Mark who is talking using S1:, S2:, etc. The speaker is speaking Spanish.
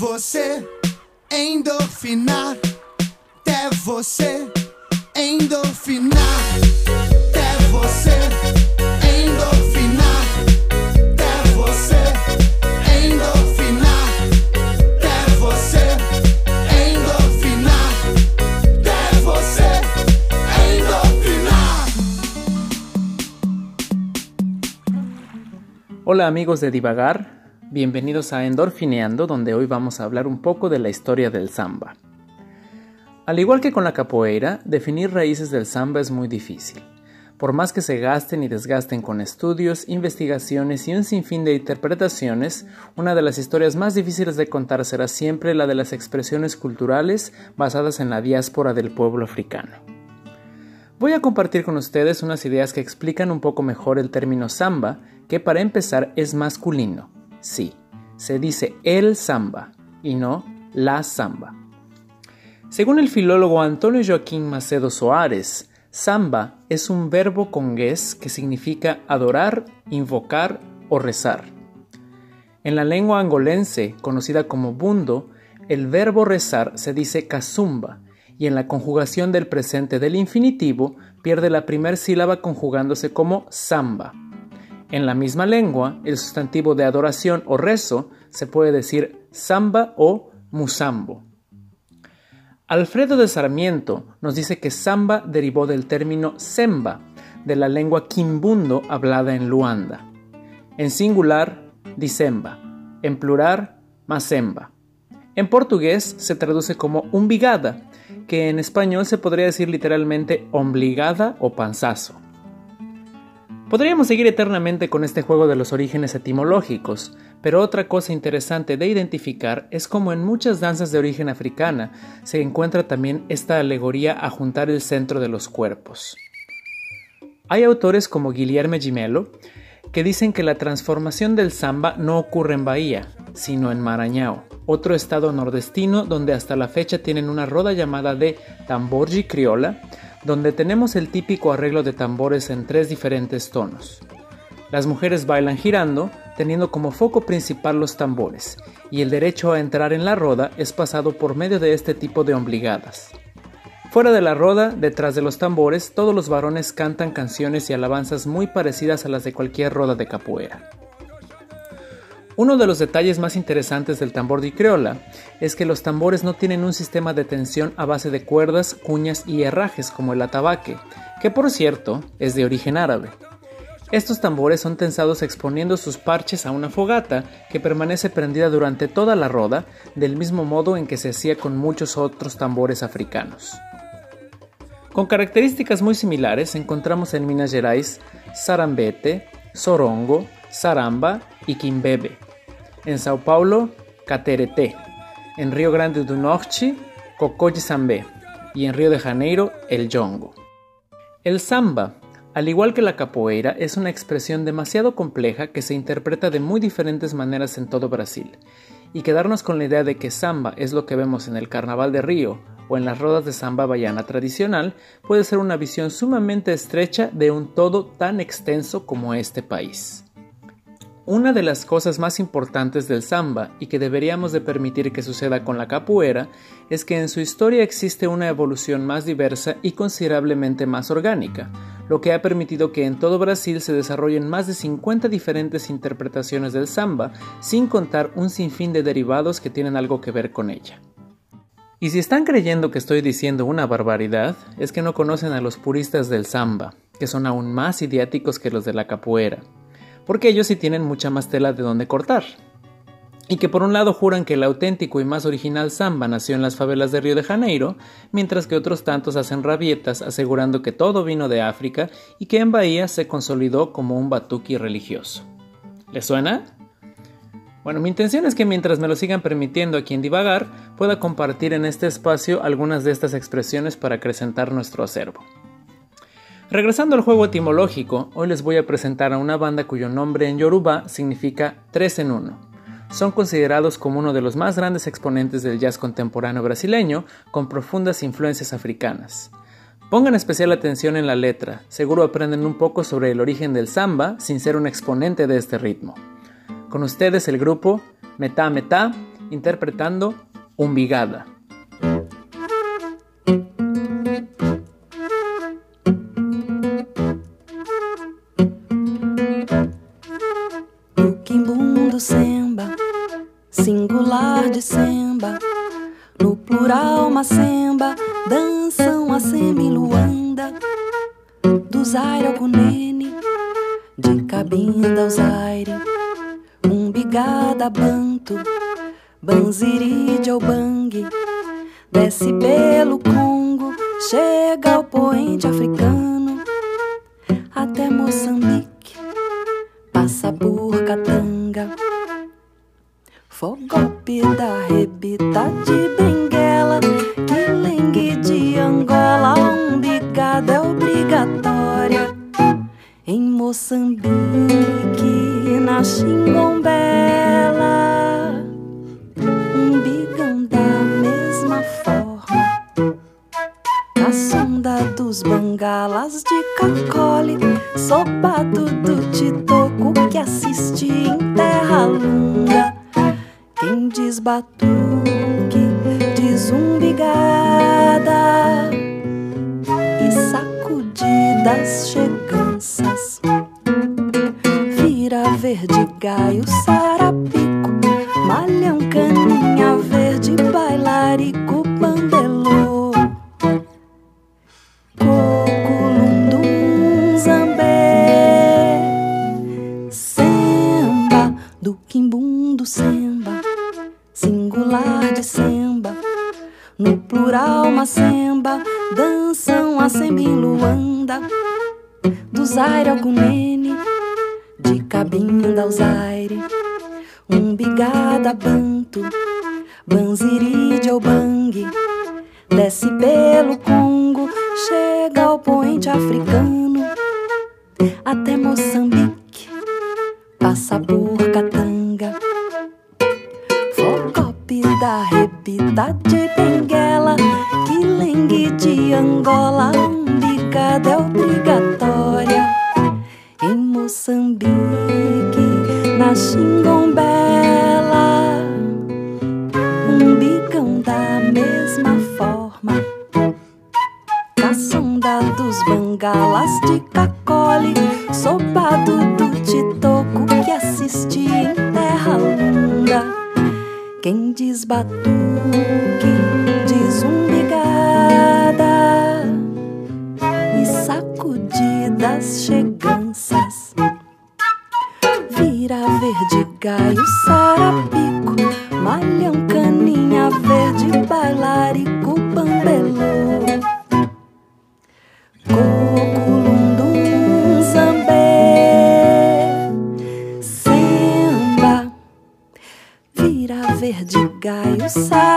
S1: você endorfinar, até você endorfinar, até você endorfinar, até você endorfinar, até você endorfinar, até você endorfinar.
S2: Hola amigos de Divagar, bienvenidos a Endorfineando, donde hoy vamos a hablar un poco de la historia del samba. Al igual que con la capoeira, definir raíces del samba es muy difícil. Por más que se gasten y desgasten con estudios, investigaciones y un sinfín de interpretaciones, una de las historias más difíciles de contar será siempre la de las expresiones culturales basadas en la diáspora del pueblo africano. Voy a compartir con ustedes unas ideas que explican un poco mejor el término samba, que para empezar es masculino, Sí, se dice el samba y no la samba. Según el filólogo Antonio Joaquín Macedo Soares, samba es un verbo congués que significa adorar, invocar o rezar. En la lengua angolense, conocida como bundo, el verbo rezar se dice kazumba y en la conjugación del presente del infinitivo pierde la primera sílaba conjugándose como samba. En la misma lengua, el sustantivo de adoración o rezo se puede decir samba o musambo. Alfredo de Sarmiento nos dice que samba derivó del término semba, de la lengua quimbundo hablada en Luanda. En singular, disemba. En plural, masemba. En portugués se traduce como umbigada, que en español se podría decir literalmente ombligada o panzazo. Podríamos seguir eternamente con este juego de los orígenes etimológicos, pero otra cosa interesante de identificar es cómo en muchas danzas de origen africana se encuentra también esta alegoría a juntar el centro de los cuerpos. Hay autores como Guillermo Gimelo que dicen que la transformación del samba no ocurre en Bahía, sino en Marañao, otro estado nordestino donde hasta la fecha tienen una roda llamada de tamborgi criolla, donde tenemos el típico arreglo de tambores en tres diferentes tonos. Las mujeres bailan girando, teniendo como foco principal los tambores, y el derecho a entrar en la roda es pasado por medio de este tipo de obligadas. Fuera de la roda, detrás de los tambores, todos los varones cantan canciones y alabanzas muy parecidas a las de cualquier roda de capoeira. Uno de los detalles más interesantes del tambor de criolla es que los tambores no tienen un sistema de tensión a base de cuerdas, cuñas y herrajes como el atabaque, que por cierto es de origen árabe. Estos tambores son tensados exponiendo sus parches a una fogata que permanece prendida durante toda la roda, del mismo modo en que se hacía con muchos otros tambores africanos. Con características muy similares encontramos en Minas Gerais sarambete, sorongo, saramba y quimbebe, en Sao Paulo, Caterete. En Río Grande do Norte, Cocolle Sambé. Y en Río de Janeiro, el Jongo. El samba, al igual que la capoeira, es una expresión demasiado compleja que se interpreta de muy diferentes maneras en todo Brasil. Y quedarnos con la idea de que samba es lo que vemos en el Carnaval de Río o en las rodas de samba baiana tradicional puede ser una visión sumamente estrecha de un todo tan extenso como este país. Una de las cosas más importantes del samba y que deberíamos de permitir que suceda con la capoeira es que en su historia existe una evolución más diversa y considerablemente más orgánica, lo que ha permitido que en todo Brasil se desarrollen más de 50 diferentes interpretaciones del samba, sin contar un sinfín de derivados que tienen algo que ver con ella. Y si están creyendo que estoy diciendo una barbaridad, es que no conocen a los puristas del samba, que son aún más idiáticos que los de la capoeira porque ellos sí tienen mucha más tela de donde cortar. Y que por un lado juran que el auténtico y más original samba nació en las favelas de Río de Janeiro, mientras que otros tantos hacen rabietas asegurando que todo vino de África y que en Bahía se consolidó como un batuque religioso. ¿Les suena? Bueno, mi intención es que mientras me lo sigan permitiendo aquí en Divagar, pueda compartir en este espacio algunas de estas expresiones para acrecentar nuestro acervo. Regresando al juego etimológico, hoy les voy a presentar a una banda cuyo nombre en Yoruba significa tres en uno. Son considerados como uno de los más grandes exponentes del jazz contemporáneo brasileño, con profundas influencias africanas. Pongan especial atención en la letra, seguro aprenden un poco sobre el origen del samba sin ser un exponente de este ritmo. Con ustedes el grupo Meta Meta interpretando Umbigada.
S3: Dançam a semi-luanda, do zaire ao cunene, de cabinda ao zaire, umbigada banto, banziri de bang, desce pelo Congo, chega ao poente africano, até Moçambique é obrigatória. Em Moçambique, na Xingombela, umbigam da mesma forma. A sonda dos bangalas de Cacole, sopado do Titoco que assiste em terra lunga. Quem diz batuque, diz umbigada sacudidas cheganças. Vira verde gaio, sarapico, malhão, caninha verde, bailarico, bandelô. Coculundum zambé Semba do quimbundo semba Singular de semba No plural uma semba Dançam a semi-luanda Do zaire ao cunene De cabinda ao zaire Umbigada banto Banziri de bang Desce pelo Congo, chega ao poente africano, até Moçambique, passa por Catanga. Focope da rebita de Benguela, de Angola, umbigada é obrigatória. Em Moçambique, na Xingombela, umbigam da mesma forma. Caçunda dos bangalas de Cacole, sopado do Titoco que assiste em terra lunga. Quem diz sacudidas cheganças. Vira verde gaio, sarapico, malhão, caninha verde, bailarico, bambelô. Coculundum zambé Semba Vira verde gaio, sarapico